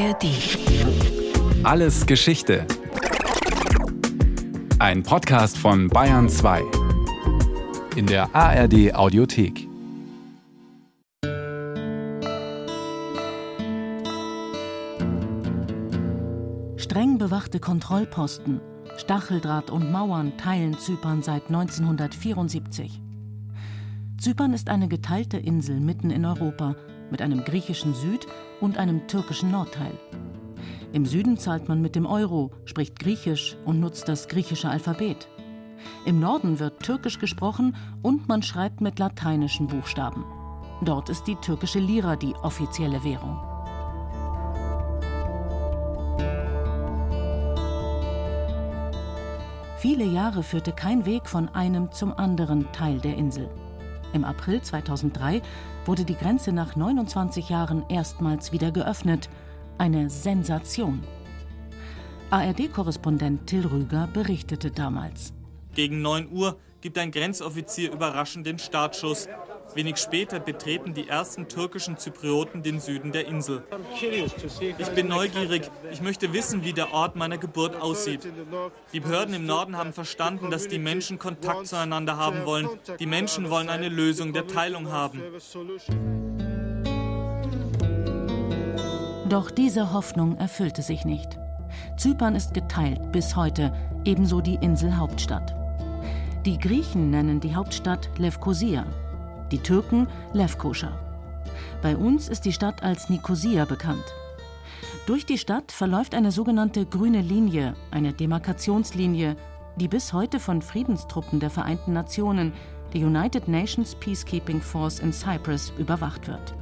ARD. Alles Geschichte. Ein Podcast von Bayern 2. In der ARD Audiothek. Streng bewachte Kontrollposten, Stacheldraht und Mauern teilen Zypern seit 1974. Zypern ist eine geteilte Insel mitten in Europa mit einem griechischen Süd- und einem türkischen Nordteil. Im Süden zahlt man mit dem Euro, spricht Griechisch und nutzt das griechische Alphabet. Im Norden wird Türkisch gesprochen und man schreibt mit lateinischen Buchstaben. Dort ist die türkische Lira die offizielle Währung. Viele Jahre führte kein Weg von einem zum anderen Teil der Insel. Im April 2003 wurde die Grenze nach 29 Jahren erstmals wieder geöffnet. Eine Sensation. ARD-Korrespondent Till Rüger berichtete damals. Gegen 9 Uhr gibt ein Grenzoffizier überraschend den Startschuss. Wenig später betreten die ersten türkischen Zyprioten den Süden der Insel. Ich bin neugierig. Ich möchte wissen, wie der Ort meiner Geburt aussieht. Die Behörden im Norden haben verstanden, dass die Menschen Kontakt zueinander haben wollen. Die Menschen wollen eine Lösung der Teilung haben. Doch diese Hoffnung erfüllte sich nicht. Zypern ist geteilt bis heute, ebenso die Inselhauptstadt. Die Griechen nennen die Hauptstadt Levkosia, die Türken Lefkoşa. Bei uns ist die Stadt als Nikosia bekannt. Durch die Stadt verläuft eine sogenannte grüne Linie, eine Demarkationslinie, die bis heute von Friedenstruppen der Vereinten Nationen, der United Nations Peacekeeping Force in Cyprus, überwacht wird.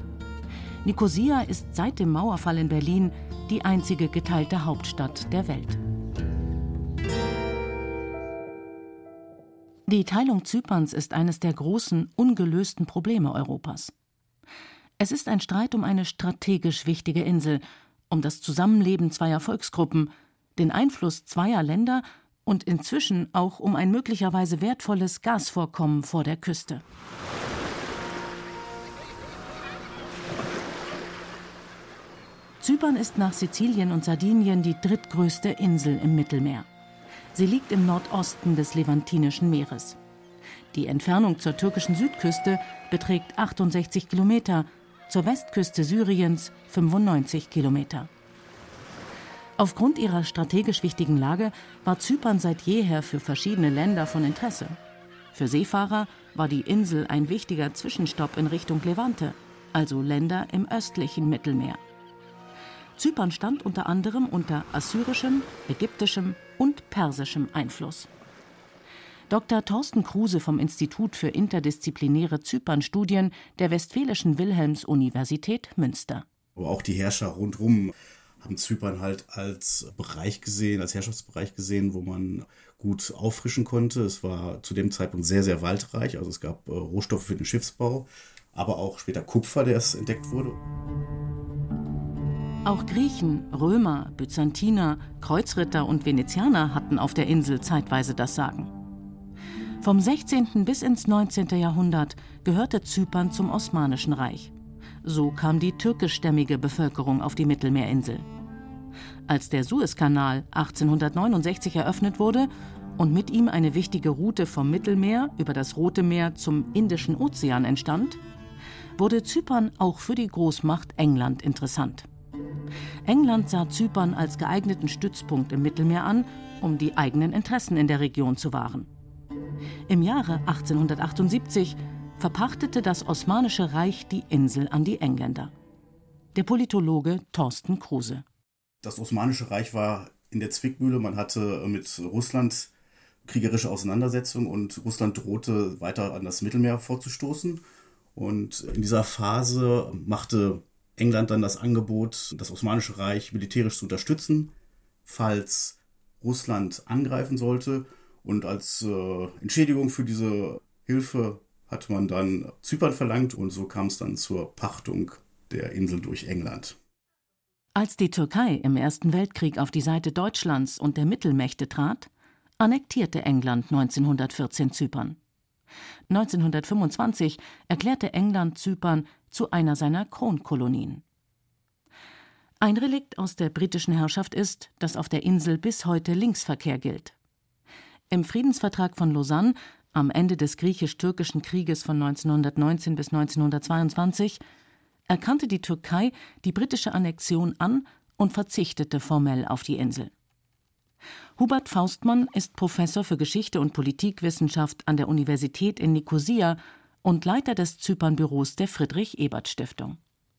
Nikosia ist seit dem Mauerfall in Berlin die einzige geteilte Hauptstadt der Welt. Die Teilung Zyperns ist eines der großen, ungelösten Probleme Europas. Es ist ein Streit um eine strategisch wichtige Insel, um das Zusammenleben zweier Volksgruppen, den Einfluss zweier Länder und inzwischen auch um ein möglicherweise wertvolles Gasvorkommen vor der Küste. Zypern ist nach Sizilien und Sardinien die drittgrößte Insel im Mittelmeer. Sie liegt im Nordosten des Levantinischen Meeres. Die Entfernung zur türkischen Südküste beträgt 68 Kilometer, zur Westküste Syriens 95 Kilometer. Aufgrund ihrer strategisch wichtigen Lage war Zypern seit jeher für verschiedene Länder von Interesse. Für Seefahrer war die Insel ein wichtiger Zwischenstopp in Richtung Levante, also Länder im östlichen Mittelmeer. Zypern stand unter anderem unter assyrischem, ägyptischem und persischem Einfluss. Dr. Thorsten Kruse vom Institut für interdisziplinäre Zypernstudien der Westfälischen Wilhelms-Universität Münster. Aber auch die Herrscher rundherum haben Zypern halt als Bereich gesehen, als Herrschaftsbereich gesehen, wo man gut auffrischen konnte. Es war zu dem Zeitpunkt sehr, sehr waldreich. Also es gab äh, Rohstoffe für den Schiffsbau, aber auch später Kupfer, der es entdeckt wurde. Auch Griechen, Römer, Byzantiner, Kreuzritter und Venezianer hatten auf der Insel zeitweise das Sagen. Vom 16. bis ins 19. Jahrhundert gehörte Zypern zum Osmanischen Reich. So kam die türkischstämmige Bevölkerung auf die Mittelmeerinsel. Als der Suezkanal 1869 eröffnet wurde und mit ihm eine wichtige Route vom Mittelmeer über das Rote Meer zum Indischen Ozean entstand, wurde Zypern auch für die Großmacht England interessant. England sah Zypern als geeigneten Stützpunkt im Mittelmeer an, um die eigenen Interessen in der Region zu wahren. Im Jahre 1878 verpachtete das Osmanische Reich die Insel an die Engländer. Der Politologe Thorsten Kruse. Das Osmanische Reich war in der Zwickmühle. Man hatte mit Russland kriegerische Auseinandersetzungen und Russland drohte weiter an das Mittelmeer vorzustoßen. Und in dieser Phase machte England dann das Angebot, das Osmanische Reich militärisch zu unterstützen, falls Russland angreifen sollte. Und als äh, Entschädigung für diese Hilfe hat man dann Zypern verlangt und so kam es dann zur Pachtung der Insel durch England. Als die Türkei im Ersten Weltkrieg auf die Seite Deutschlands und der Mittelmächte trat, annektierte England 1914 Zypern. 1925 erklärte England Zypern zu einer seiner Kronkolonien. Ein Relikt aus der britischen Herrschaft ist, dass auf der Insel bis heute Linksverkehr gilt. Im Friedensvertrag von Lausanne am Ende des griechisch-türkischen Krieges von 1919 bis 1922 erkannte die Türkei die britische Annexion an und verzichtete formell auf die Insel. Hubert Faustmann ist Professor für Geschichte und Politikwissenschaft an der Universität in Nikosia und Leiter des Zypernbüros der Friedrich-Ebert-Stiftung.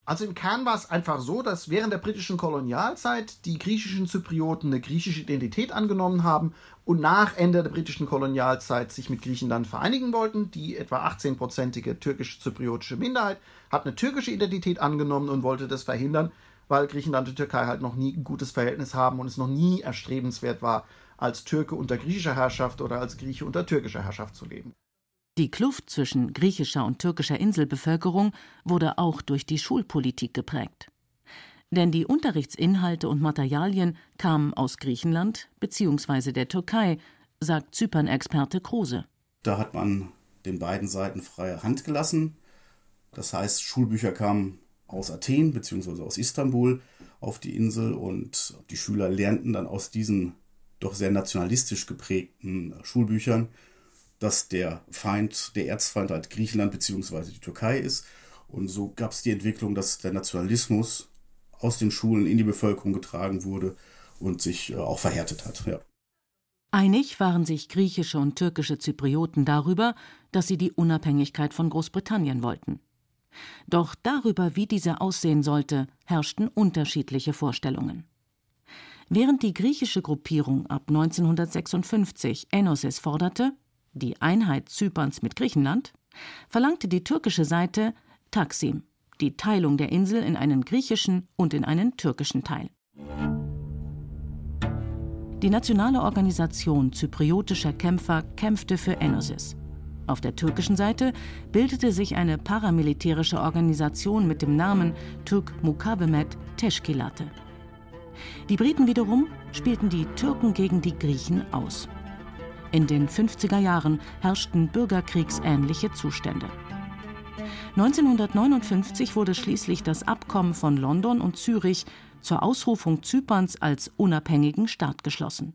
Also im Kern war es einfach so, dass während der britischen Kolonialzeit die griechischen Zyprioten eine griechische Identität angenommen haben und nach Ende der britischen Kolonialzeit sich mit Griechenland vereinigen wollten. Die etwa 18-prozentige türkisch-zypriotische Minderheit hat eine türkische Identität angenommen und wollte das verhindern, weil Griechenland und Türkei halt noch nie ein gutes Verhältnis haben und es noch nie erstrebenswert war, als Türke unter griechischer Herrschaft oder als Grieche unter türkischer Herrschaft zu leben. Die Kluft zwischen griechischer und türkischer Inselbevölkerung wurde auch durch die Schulpolitik geprägt. Denn die Unterrichtsinhalte und Materialien kamen aus Griechenland bzw. der Türkei, sagt Zypern-Experte Kruse. Da hat man den beiden Seiten freie Hand gelassen. Das heißt, Schulbücher kamen aus Athen bzw. aus Istanbul auf die Insel und die Schüler lernten dann aus diesen doch sehr nationalistisch geprägten Schulbüchern, dass der Feind, der Erzfeind halt Griechenland bzw. die Türkei ist. Und so gab es die Entwicklung, dass der Nationalismus aus den Schulen in die Bevölkerung getragen wurde und sich äh, auch verhärtet hat. Ja. Einig waren sich griechische und türkische Zyprioten darüber, dass sie die Unabhängigkeit von Großbritannien wollten. Doch darüber, wie diese aussehen sollte, herrschten unterschiedliche Vorstellungen. Während die griechische Gruppierung ab 1956 Enosis forderte, die Einheit Zyperns mit Griechenland, verlangte die türkische Seite Taksim, die Teilung der Insel in einen griechischen und in einen türkischen Teil. Die nationale Organisation zypriotischer Kämpfer kämpfte für Enosis. Auf der türkischen Seite bildete sich eine paramilitärische Organisation mit dem Namen Türk Mukavemet Teşkilatı. Die Briten wiederum spielten die Türken gegen die Griechen aus. In den 50er Jahren herrschten bürgerkriegsähnliche Zustände. 1959 wurde schließlich das Abkommen von London und Zürich zur Ausrufung Zyperns als unabhängigen Staat geschlossen.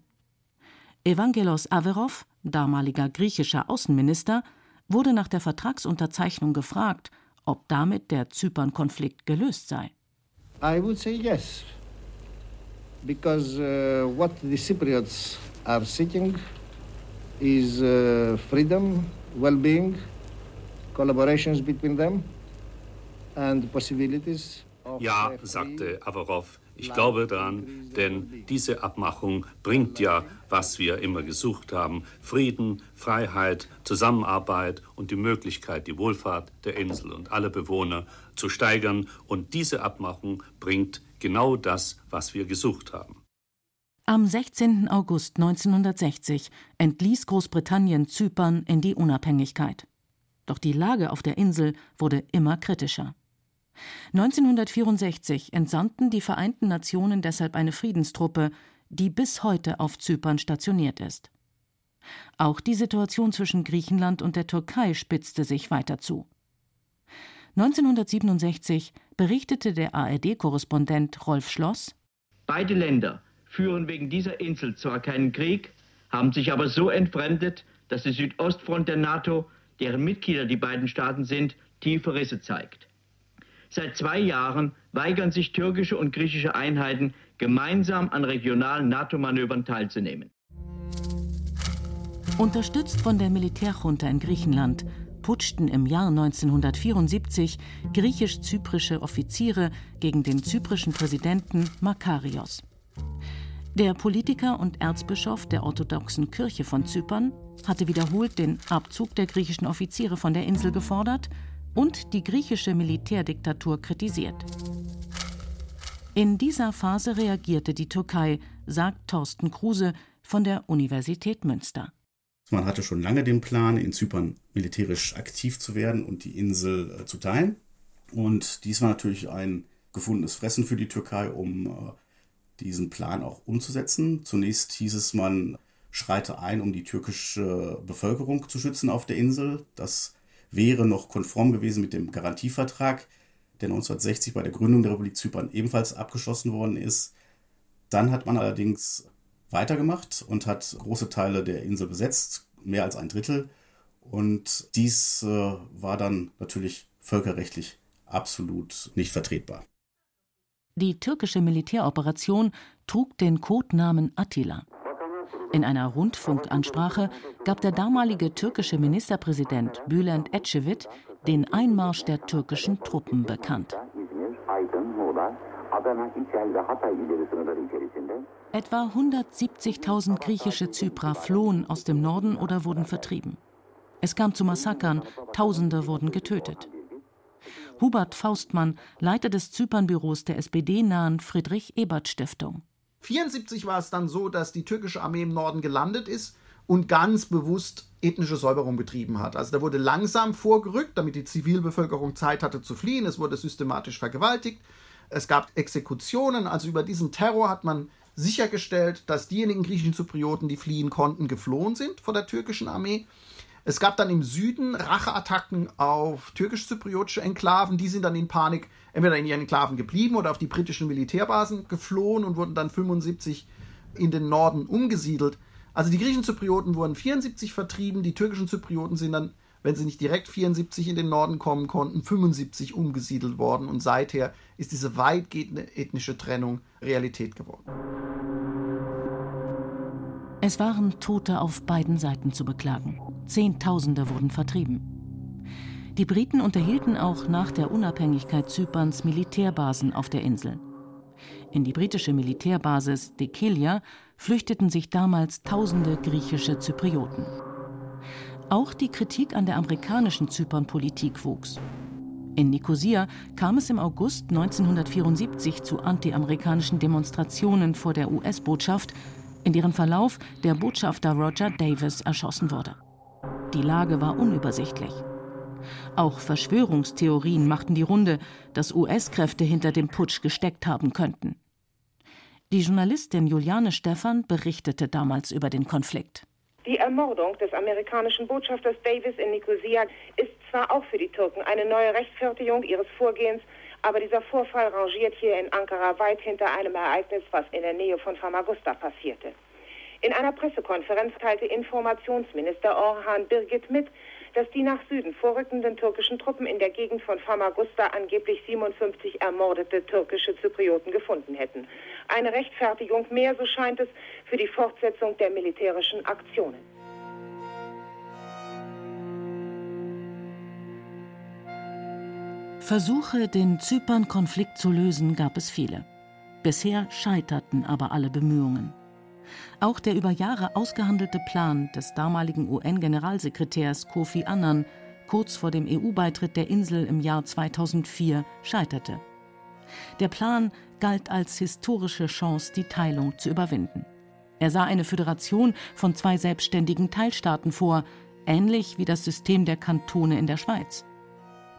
Evangelos Averov, damaliger griechischer Außenminister, wurde nach der Vertragsunterzeichnung gefragt, ob damit der Zypern-Konflikt gelöst sei. I would say yes, because uh, what the Cypriots are seeking is uh, freedom, well-being, collaborations between them and possibilities. Ja, sagte Avarov, ich glaube daran, denn diese Abmachung bringt ja, was wir immer gesucht haben, Frieden, Freiheit, Zusammenarbeit und die Möglichkeit, die Wohlfahrt der Insel und aller Bewohner zu steigern. Und diese Abmachung bringt genau das, was wir gesucht haben. Am 16. August 1960 entließ Großbritannien Zypern in die Unabhängigkeit. Doch die Lage auf der Insel wurde immer kritischer. 1964 entsandten die Vereinten Nationen deshalb eine Friedenstruppe, die bis heute auf Zypern stationiert ist. Auch die Situation zwischen Griechenland und der Türkei spitzte sich weiter zu. 1967 berichtete der ARD-Korrespondent Rolf Schloss: Beide Länder führen wegen dieser Insel zwar keinen Krieg, haben sich aber so entfremdet, dass die Südostfront der NATO, deren Mitglieder die beiden Staaten sind, tiefe Risse zeigt. Seit zwei Jahren weigern sich türkische und griechische Einheiten, gemeinsam an regionalen NATO-Manövern teilzunehmen. Unterstützt von der Militärjunta in Griechenland putschten im Jahr 1974 griechisch-zyprische Offiziere gegen den zyprischen Präsidenten Makarios. Der Politiker und Erzbischof der orthodoxen Kirche von Zypern hatte wiederholt den Abzug der griechischen Offiziere von der Insel gefordert und die griechische Militärdiktatur kritisiert. In dieser Phase reagierte die Türkei, sagt Thorsten Kruse von der Universität Münster. Man hatte schon lange den Plan, in Zypern militärisch aktiv zu werden und die Insel äh, zu teilen. Und dies war natürlich ein gefundenes Fressen für die Türkei, um äh, diesen Plan auch umzusetzen. Zunächst hieß es, man schreite ein, um die türkische Bevölkerung zu schützen auf der Insel. Das wäre noch konform gewesen mit dem Garantievertrag, der 1960 bei der Gründung der Republik Zypern ebenfalls abgeschlossen worden ist. Dann hat man allerdings weitergemacht und hat große Teile der Insel besetzt, mehr als ein Drittel. Und dies äh, war dann natürlich völkerrechtlich absolut nicht vertretbar. Die türkische Militäroperation trug den Codenamen Attila. In einer Rundfunkansprache gab der damalige türkische Ministerpräsident Bülent Ecevit den Einmarsch der türkischen Truppen bekannt. Etwa 170.000 griechische Zyprer flohen aus dem Norden oder wurden vertrieben. Es kam zu Massakern, Tausende wurden getötet. Hubert Faustmann, Leiter des Zypernbüros der SPD-nahen Friedrich-Ebert-Stiftung. 1974 war es dann so, dass die türkische Armee im Norden gelandet ist und ganz bewusst ethnische Säuberung betrieben hat. Also da wurde langsam vorgerückt, damit die Zivilbevölkerung Zeit hatte zu fliehen. Es wurde systematisch vergewaltigt. Es gab Exekutionen. Also über diesen Terror hat man sichergestellt, dass diejenigen griechischen Zyprioten, die fliehen konnten, geflohen sind vor der türkischen Armee. Es gab dann im Süden Racheattacken auf türkisch-zypriotische Enklaven. Die sind dann in Panik entweder in ihren Enklaven geblieben oder auf die britischen Militärbasen geflohen und wurden dann 75 in den Norden umgesiedelt. Also die griechischen Zyprioten wurden 74 vertrieben, die türkischen Zyprioten sind dann, wenn sie nicht direkt 74 in den Norden kommen konnten, 75 umgesiedelt worden und seither ist diese weitgehende ethnische Trennung Realität geworden. Es waren Tote auf beiden Seiten zu beklagen. Zehntausende wurden vertrieben. Die Briten unterhielten auch nach der Unabhängigkeit Zyperns Militärbasen auf der Insel. In die britische Militärbasis Dekelia flüchteten sich damals tausende griechische Zyprioten. Auch die Kritik an der amerikanischen Zypernpolitik wuchs. In Nikosia kam es im August 1974 zu antiamerikanischen Demonstrationen vor der US-Botschaft, in deren Verlauf der Botschafter Roger Davis erschossen wurde. Die Lage war unübersichtlich. Auch Verschwörungstheorien machten die Runde, dass US-Kräfte hinter dem Putsch gesteckt haben könnten. Die Journalistin Juliane Stephan berichtete damals über den Konflikt. Die Ermordung des amerikanischen Botschafters Davis in Nicosia ist zwar auch für die Türken eine neue Rechtfertigung ihres Vorgehens, aber dieser Vorfall rangiert hier in Ankara weit hinter einem Ereignis, was in der Nähe von Famagusta passierte. In einer Pressekonferenz teilte Informationsminister Orhan Birgit mit, dass die nach Süden vorrückenden türkischen Truppen in der Gegend von Famagusta angeblich 57 ermordete türkische Zyprioten gefunden hätten. Eine Rechtfertigung mehr, so scheint es, für die Fortsetzung der militärischen Aktionen. Versuche, den Zypern-Konflikt zu lösen, gab es viele. Bisher scheiterten aber alle Bemühungen. Auch der über Jahre ausgehandelte Plan des damaligen UN-Generalsekretärs Kofi Annan kurz vor dem EU-Beitritt der Insel im Jahr 2004 scheiterte. Der Plan galt als historische Chance, die Teilung zu überwinden. Er sah eine Föderation von zwei selbstständigen Teilstaaten vor, ähnlich wie das System der Kantone in der Schweiz.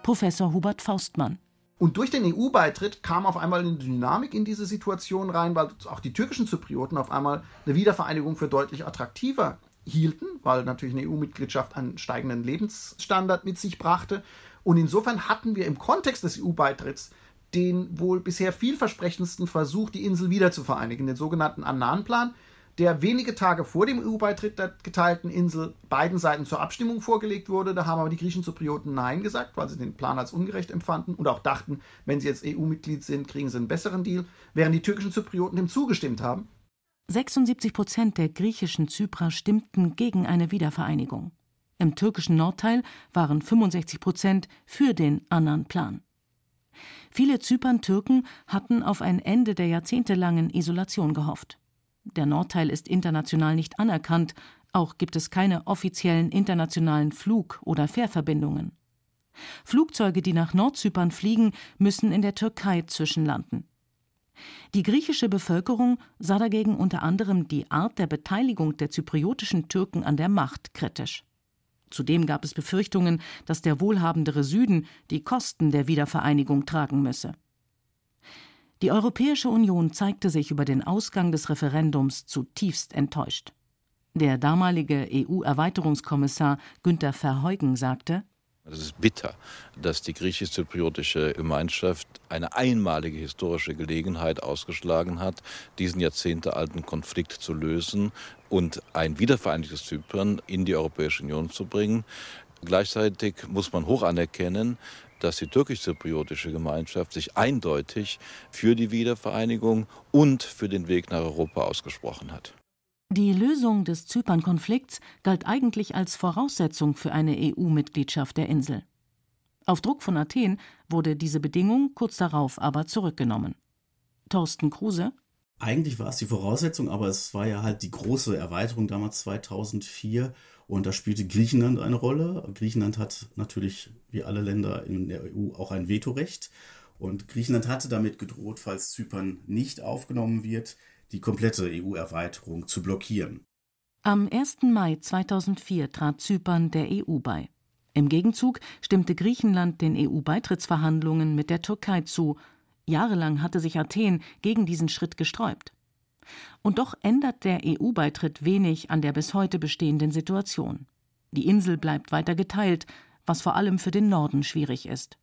Professor Hubert Faustmann. Und durch den EU-Beitritt kam auf einmal eine Dynamik in diese Situation rein, weil auch die türkischen Zyprioten auf einmal eine Wiedervereinigung für deutlich attraktiver hielten, weil natürlich eine EU-Mitgliedschaft einen steigenden Lebensstandard mit sich brachte. Und insofern hatten wir im Kontext des EU-Beitritts den wohl bisher vielversprechendsten Versuch, die Insel wieder zu vereinigen, den sogenannten Annan-Plan, der wenige Tage vor dem EU-Beitritt der geteilten Insel beiden Seiten zur Abstimmung vorgelegt wurde. Da haben aber die Griechen Zyprioten Nein gesagt, weil sie den Plan als ungerecht empfanden und auch dachten, wenn sie jetzt EU-Mitglied sind, kriegen sie einen besseren Deal, während die türkischen Zyprioten dem zugestimmt haben. 76 Prozent der griechischen Zyprer stimmten gegen eine Wiedervereinigung. Im türkischen Nordteil waren 65 Prozent für den Annan-Plan. Viele Zypern-Türken hatten auf ein Ende der jahrzehntelangen Isolation gehofft. Der Nordteil ist international nicht anerkannt, auch gibt es keine offiziellen internationalen Flug- oder Fährverbindungen. Flugzeuge, die nach Nordzypern fliegen, müssen in der Türkei zwischenlanden. Die griechische Bevölkerung sah dagegen unter anderem die Art der Beteiligung der zypriotischen Türken an der Macht kritisch. Zudem gab es Befürchtungen, dass der wohlhabendere Süden die Kosten der Wiedervereinigung tragen müsse. Die Europäische Union zeigte sich über den Ausgang des Referendums zutiefst enttäuscht. Der damalige EU-Erweiterungskommissar Günter Verheugen sagte: Es ist bitter, dass die griechisch-zypriotische Gemeinschaft eine einmalige historische Gelegenheit ausgeschlagen hat, diesen jahrzehntealten Konflikt zu lösen und ein wiedervereinigtes Zypern in die Europäische Union zu bringen. Gleichzeitig muss man hoch anerkennen, dass die türkisch-zypriotische Gemeinschaft sich eindeutig für die Wiedervereinigung und für den Weg nach Europa ausgesprochen hat. Die Lösung des Zypern-Konflikts galt eigentlich als Voraussetzung für eine EU-Mitgliedschaft der Insel. Auf Druck von Athen wurde diese Bedingung kurz darauf aber zurückgenommen. Thorsten Kruse Eigentlich war es die Voraussetzung, aber es war ja halt die große Erweiterung damals 2004 und da spielte Griechenland eine Rolle. Griechenland hat natürlich wie alle Länder in der EU auch ein Vetorecht und Griechenland hatte damit gedroht, falls Zypern nicht aufgenommen wird, die komplette EU-Erweiterung zu blockieren. Am 1. Mai 2004 trat Zypern der EU bei. Im Gegenzug stimmte Griechenland den EU-Beitrittsverhandlungen mit der Türkei zu. Jahrelang hatte sich Athen gegen diesen Schritt gesträubt. Und doch ändert der EU-Beitritt wenig an der bis heute bestehenden Situation. Die Insel bleibt weiter geteilt, was vor allem für den Norden schwierig ist.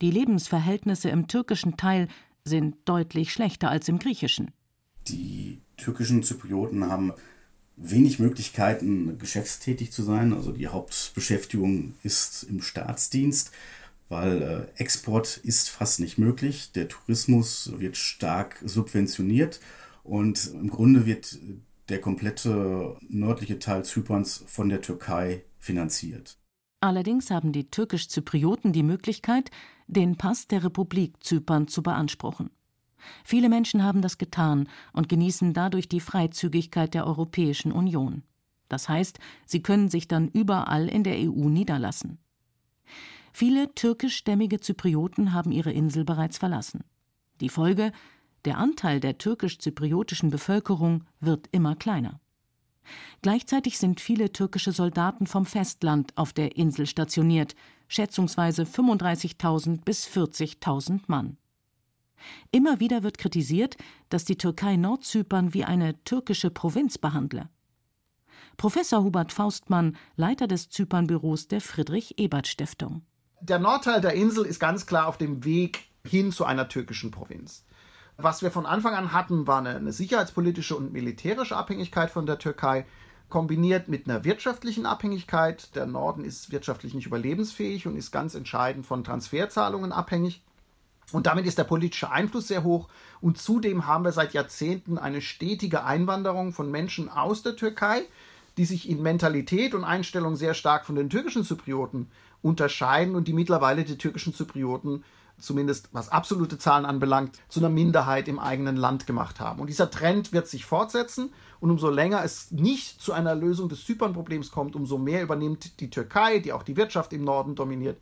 Die Lebensverhältnisse im türkischen Teil sind deutlich schlechter als im griechischen. Die türkischen Zyprioten haben wenig Möglichkeiten, geschäftstätig zu sein. Also die Hauptbeschäftigung ist im Staatsdienst, weil äh, Export ist fast nicht möglich. Der Tourismus wird stark subventioniert und im Grunde wird der komplette nördliche Teil Zyperns von der Türkei finanziert. Allerdings haben die türkisch-Zyprioten die Möglichkeit, den Pass der Republik Zypern zu beanspruchen. Viele Menschen haben das getan und genießen dadurch die Freizügigkeit der Europäischen Union. Das heißt, sie können sich dann überall in der EU niederlassen. Viele türkischstämmige Zyprioten haben ihre Insel bereits verlassen. Die Folge der Anteil der türkisch-zypriotischen Bevölkerung wird immer kleiner. Gleichzeitig sind viele türkische Soldaten vom Festland auf der Insel stationiert, schätzungsweise 35.000 bis 40.000 Mann. Immer wieder wird kritisiert, dass die Türkei Nordzypern wie eine türkische Provinz behandle. Professor Hubert Faustmann, Leiter des Zypernbüros der Friedrich-Ebert-Stiftung. Der Nordteil der Insel ist ganz klar auf dem Weg hin zu einer türkischen Provinz. Was wir von Anfang an hatten, war eine, eine sicherheitspolitische und militärische Abhängigkeit von der Türkei, kombiniert mit einer wirtschaftlichen Abhängigkeit. Der Norden ist wirtschaftlich nicht überlebensfähig und ist ganz entscheidend von Transferzahlungen abhängig. Und damit ist der politische Einfluss sehr hoch. Und zudem haben wir seit Jahrzehnten eine stetige Einwanderung von Menschen aus der Türkei, die sich in Mentalität und Einstellung sehr stark von den türkischen Zyprioten unterscheiden und die mittlerweile die türkischen Zyprioten zumindest was absolute Zahlen anbelangt, zu einer Minderheit im eigenen Land gemacht haben. Und dieser Trend wird sich fortsetzen und umso länger es nicht zu einer Lösung des Zypern-Problems kommt, umso mehr übernimmt die Türkei, die auch die Wirtschaft im Norden dominiert,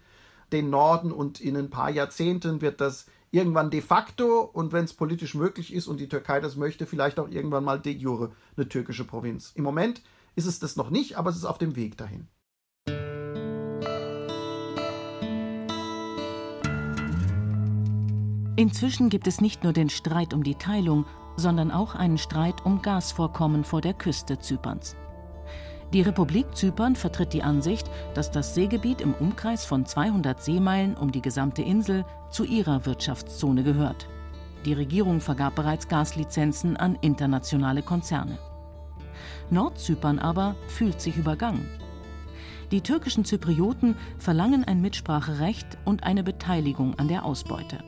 den Norden und in ein paar Jahrzehnten wird das irgendwann de facto und wenn es politisch möglich ist und die Türkei das möchte, vielleicht auch irgendwann mal de jure eine türkische Provinz. Im Moment ist es das noch nicht, aber es ist auf dem Weg dahin. Inzwischen gibt es nicht nur den Streit um die Teilung, sondern auch einen Streit um Gasvorkommen vor der Küste Zyperns. Die Republik Zypern vertritt die Ansicht, dass das Seegebiet im Umkreis von 200 Seemeilen um die gesamte Insel zu ihrer Wirtschaftszone gehört. Die Regierung vergab bereits Gaslizenzen an internationale Konzerne. Nordzypern aber fühlt sich übergangen. Die türkischen Zyprioten verlangen ein Mitspracherecht und eine Beteiligung an der Ausbeute.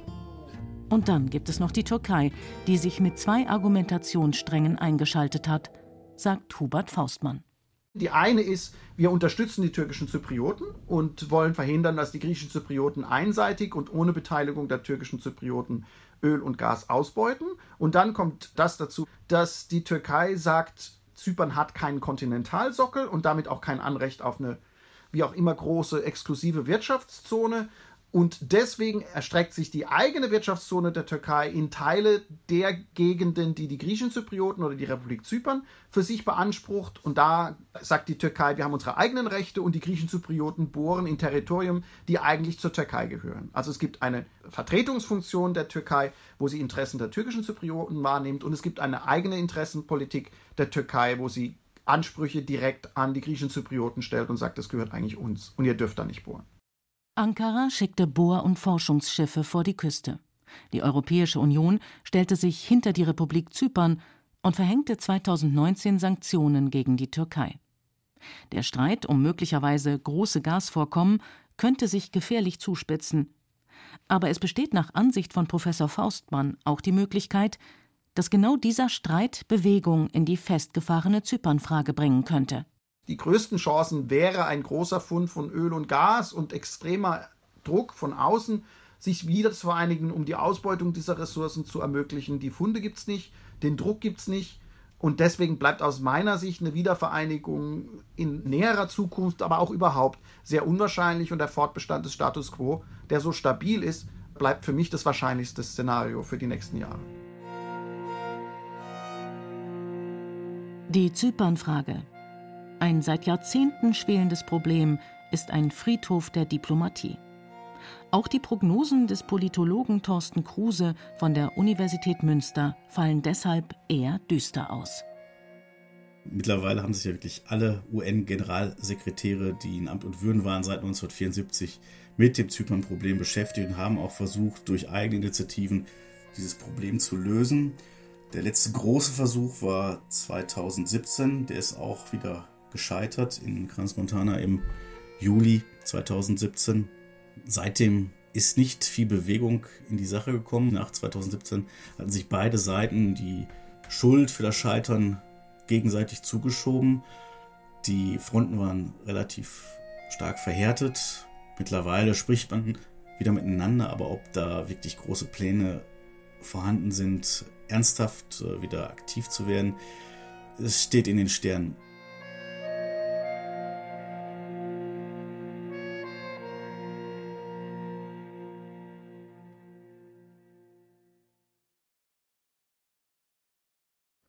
Und dann gibt es noch die Türkei, die sich mit zwei Argumentationssträngen eingeschaltet hat, sagt Hubert Faustmann. Die eine ist, wir unterstützen die türkischen Zyprioten und wollen verhindern, dass die griechischen Zyprioten einseitig und ohne Beteiligung der türkischen Zyprioten Öl und Gas ausbeuten. Und dann kommt das dazu, dass die Türkei sagt, Zypern hat keinen Kontinentalsockel und damit auch kein Anrecht auf eine wie auch immer große exklusive Wirtschaftszone, und deswegen erstreckt sich die eigene Wirtschaftszone der Türkei in Teile der Gegenden, die die griechischen Zyprioten oder die Republik Zypern für sich beansprucht. Und da sagt die Türkei, wir haben unsere eigenen Rechte und die griechischen Zyprioten bohren in Territorium, die eigentlich zur Türkei gehören. Also es gibt eine Vertretungsfunktion der Türkei, wo sie Interessen der türkischen Zyprioten wahrnimmt. Und es gibt eine eigene Interessenpolitik der Türkei, wo sie Ansprüche direkt an die griechischen Zyprioten stellt und sagt, das gehört eigentlich uns und ihr dürft da nicht bohren. Ankara schickte Bohr- und Forschungsschiffe vor die Küste. Die Europäische Union stellte sich hinter die Republik Zypern und verhängte 2019 Sanktionen gegen die Türkei. Der Streit um möglicherweise große Gasvorkommen könnte sich gefährlich zuspitzen. Aber es besteht nach Ansicht von Professor Faustmann auch die Möglichkeit, dass genau dieser Streit Bewegung in die festgefahrene Zypernfrage bringen könnte. Die größten Chancen wäre ein großer Fund von Öl und Gas und extremer Druck von außen, sich wieder zu vereinigen, um die Ausbeutung dieser Ressourcen zu ermöglichen. Die Funde gibt es nicht, den Druck gibt es nicht. Und deswegen bleibt aus meiner Sicht eine Wiedervereinigung in näherer Zukunft, aber auch überhaupt sehr unwahrscheinlich. Und der Fortbestand des Status quo, der so stabil ist, bleibt für mich das wahrscheinlichste Szenario für die nächsten Jahre. Die Zypernfrage. Ein seit Jahrzehnten schwelendes Problem ist ein Friedhof der Diplomatie. Auch die Prognosen des Politologen Thorsten Kruse von der Universität Münster fallen deshalb eher düster aus. Mittlerweile haben sich ja wirklich alle UN-Generalsekretäre, die in Amt und Würden waren seit 1974, mit dem Zypern-Problem beschäftigt und haben auch versucht, durch eigene Initiativen dieses Problem zu lösen. Der letzte große Versuch war 2017, der ist auch wieder gescheitert in Crans Montana im Juli 2017. Seitdem ist nicht viel Bewegung in die Sache gekommen. Nach 2017 hatten sich beide Seiten die Schuld für das Scheitern gegenseitig zugeschoben. Die Fronten waren relativ stark verhärtet. Mittlerweile spricht man wieder miteinander, aber ob da wirklich große Pläne vorhanden sind, ernsthaft äh, wieder aktiv zu werden, es steht in den Sternen.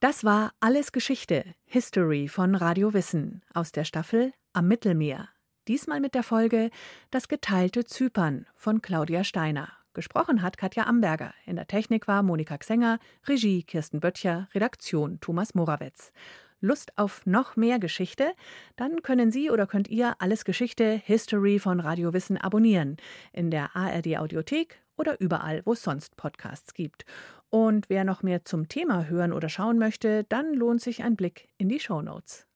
Das war Alles Geschichte, History von Radio Wissen aus der Staffel Am Mittelmeer. Diesmal mit der Folge Das geteilte Zypern von Claudia Steiner. Gesprochen hat Katja Amberger. In der Technik war Monika Xenger, Regie Kirsten Böttcher, Redaktion Thomas Morawetz. Lust auf noch mehr Geschichte? Dann können Sie oder könnt ihr Alles Geschichte, History von Radio Wissen abonnieren. In der ARD Audiothek oder überall, wo es sonst Podcasts gibt. Und wer noch mehr zum Thema hören oder schauen möchte, dann lohnt sich ein Blick in die Show Notes.